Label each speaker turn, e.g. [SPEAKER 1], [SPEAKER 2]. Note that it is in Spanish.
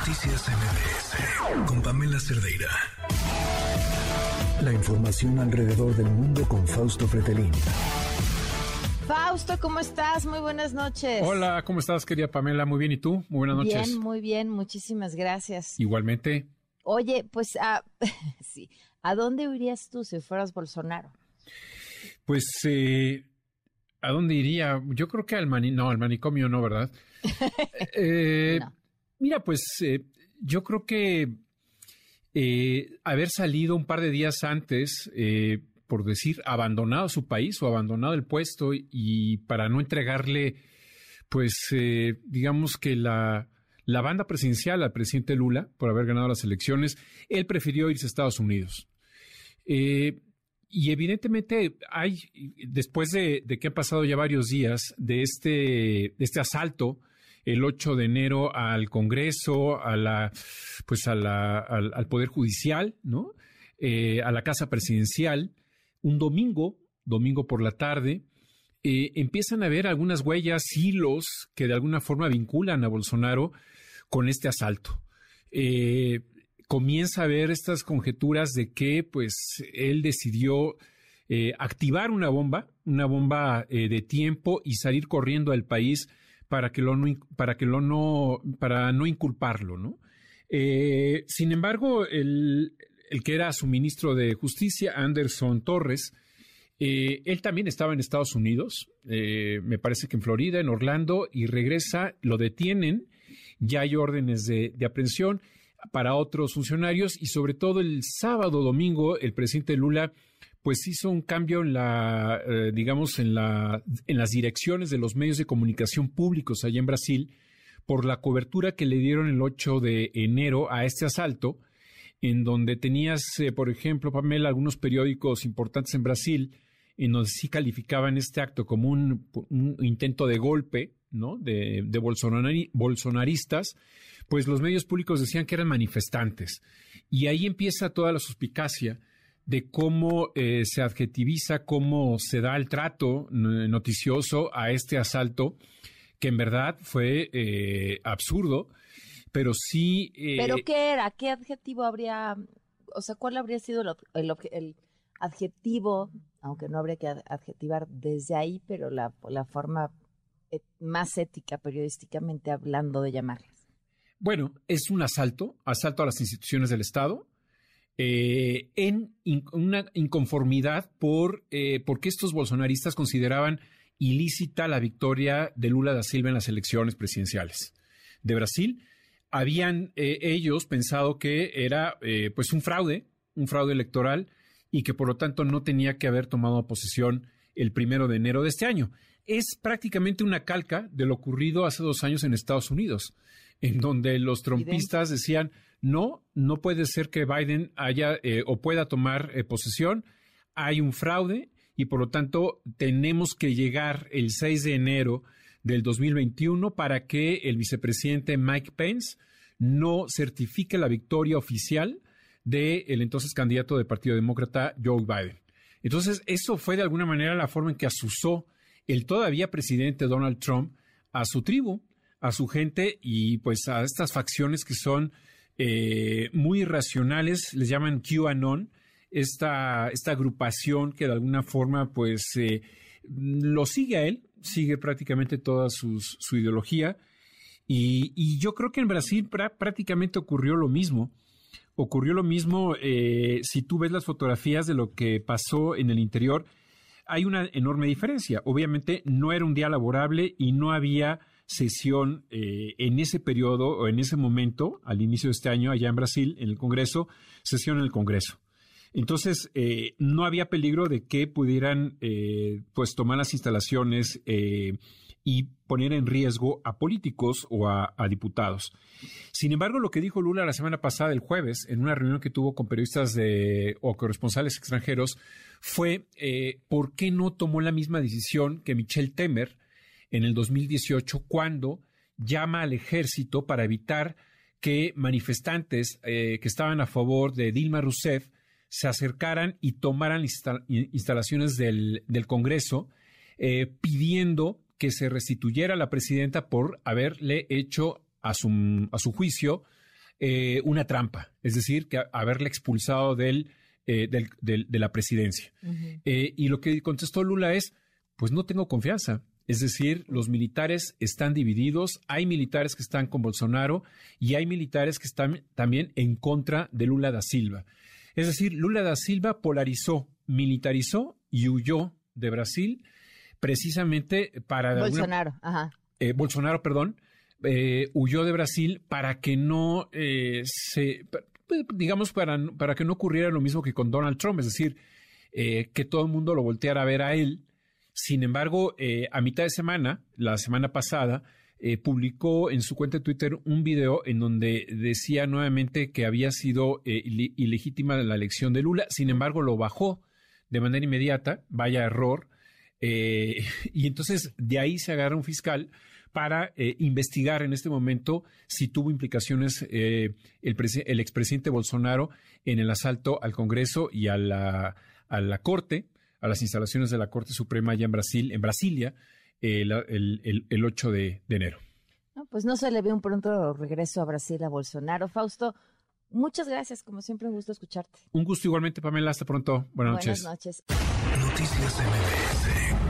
[SPEAKER 1] Noticias MBS con Pamela Cerdeira. La información alrededor del mundo con Fausto Fretelín.
[SPEAKER 2] Fausto, ¿cómo estás? Muy buenas noches.
[SPEAKER 3] Hola, ¿cómo estás, querida Pamela? Muy bien, ¿y tú? Muy buenas noches.
[SPEAKER 2] Bien, muy bien, muchísimas gracias.
[SPEAKER 3] Igualmente.
[SPEAKER 2] Oye, pues, ah, sí, ¿a dónde irías tú si fueras Bolsonaro?
[SPEAKER 3] Pues, eh, ¿a dónde iría? Yo creo que al manicomio, no, al manicomio no, ¿verdad? eh, no. Mira, pues eh, yo creo que eh, haber salido un par de días antes, eh, por decir, abandonado su país o abandonado el puesto y para no entregarle, pues, digamos que la, la banda presidencial al presidente Lula por haber ganado las elecciones, él prefirió irse a Estados Unidos. y evidentemente hay, después de, de, que han pasado ya varios días de este, de este asalto, el 8 de enero al Congreso, a la, pues a la, al, Poder Judicial, ¿no? Eh, a la Casa Presidencial. Un domingo, domingo por la tarde, eh, empiezan a ver algunas huellas, hilos que de alguna forma vinculan a Bolsonaro con este asalto. Eh, comienza a ver estas conjeturas de que pues él decidió activar una bomba, una bomba de tiempo y salir corriendo al país para que lo no, para que lo no, para no inculparlo, ¿no? Eh, sin embargo, el, que era su ministro de Justicia, Anderson Torres, eh, él también estaba en Estados Unidos, eh, me parece que en Florida, en Orlando, y regresa, lo detienen, ya hay órdenes de, de aprehensión para otros funcionarios y sobre todo el sábado, domingo, el presidente Lula pues hizo un cambio en la, eh, digamos, en, la, en las direcciones de los medios de comunicación públicos allá en Brasil por la cobertura que le dieron el 8 de enero a este asalto, en donde tenías, eh, por ejemplo, Pamela, algunos periódicos importantes en Brasil, en donde sí calificaban este acto como un, intento de golpe, ¿no? De, de bolsonaristas, pues los medios públicos decían que eran manifestantes. Y ahí empieza toda la suspicacia de cómo eh, se adjetiviza, cómo se da el trato noticioso a este asalto, que en verdad fue eh, absurdo, pero sí...
[SPEAKER 2] Eh, ¿Pero qué era? ¿Qué adjetivo habría, o sea, cuál habría sido el, el, adjetivo, aunque no habría que adjetivar desde ahí, pero la, la forma más ética periodísticamente hablando de llamarlas?
[SPEAKER 3] Bueno, es un asalto, asalto a las instituciones del Estado, eh, en una inconformidad por eh, porque estos bolsonaristas consideraban ilícita la victoria de Lula da Silva en las elecciones presidenciales de Brasil. Habían eh, ellos pensado que era pues un fraude, un fraude electoral y que por lo tanto no tenía que haber tomado posesión el primero de enero de este año. Es prácticamente una calca de lo ocurrido hace dos años en Estados Unidos, en donde los trompistas decían no, no puede ser que Biden haya eh, o pueda tomar eh, posesión. Hay un fraude y por lo tanto tenemos que llegar el 6 de enero del 2021 para que el vicepresidente Mike Pence no certifique la victoria oficial del entonces candidato del Partido Demócrata Joe Biden. Entonces, eso fue de alguna manera la forma en que asusó el todavía presidente Donald Trump a su tribu, a su gente y pues a estas facciones que son eh, muy irracionales, les llaman QAnon, esta, esta agrupación que de alguna forma pues eh, lo sigue a él, sigue prácticamente toda su ideología. Y, yo creo que en Brasil prácticamente ocurrió lo mismo. Ocurrió lo mismo eh, si tú ves las fotografías de lo que pasó en el interior. Hay una enorme diferencia. Obviamente no era un día laborable y no había sesión eh, en ese periodo o en ese momento, al inicio de este año, allá en Brasil, en el Congreso, sesión en el Congreso. Entonces, eh, no había peligro de que pudieran eh, pues tomar las instalaciones y poner en riesgo a políticos o a, diputados. Sin embargo, lo que dijo Lula la semana pasada, el jueves, en una reunión que tuvo con periodistas de, o corresponsales extranjeros, fue por qué no tomó la misma decisión que Michel Temer, en el 2018 cuando llama al ejército para evitar que manifestantes eh, que estaban a favor de Dilma Rousseff se acercaran y tomaran instalaciones del, Congreso eh, pidiendo que se restituyera a la presidenta por haberle hecho a su, a su juicio eh, una trampa, es decir, que haberle expulsado del, de la presidencia. Y lo que contestó Lula es, pues no tengo confianza. Es decir, los militares están divididos, hay militares que están con Bolsonaro y hay militares que están también en contra de Lula da Silva. Es decir, Lula da Silva polarizó, militarizó y huyó de Brasil precisamente para...
[SPEAKER 2] Bolsonaro, ajá.
[SPEAKER 3] Eh, Bolsonaro, perdón, eh, huyó de Brasil para que no eh, se, digamos, para, para que no ocurriera lo mismo que con Donald Trump, es decir, que todo el mundo lo volteara a ver a él. Sin embargo, a mitad de semana, la semana pasada, publicó en su cuenta de Twitter un video en donde decía nuevamente que había sido ilegítima la elección de Lula. Sin embargo, lo bajó de manera inmediata, vaya error. y entonces de ahí se agarra un fiscal para eh, investigar en este momento si tuvo implicaciones eh, el, el, expresidente Bolsonaro en el asalto al Congreso y a la Corte, a las instalaciones de la Corte Suprema allá en Brasil, en Brasilia, el, el, 8 de, enero.
[SPEAKER 2] pues no se le ve un pronto regreso a Brasil a Bolsonaro. Fausto, muchas gracias. Como siempre, un gusto escucharte.
[SPEAKER 3] Un gusto igualmente, Pamela. Hasta pronto. Buenas noches.
[SPEAKER 2] Buenas noches.
[SPEAKER 1] Noticias MBS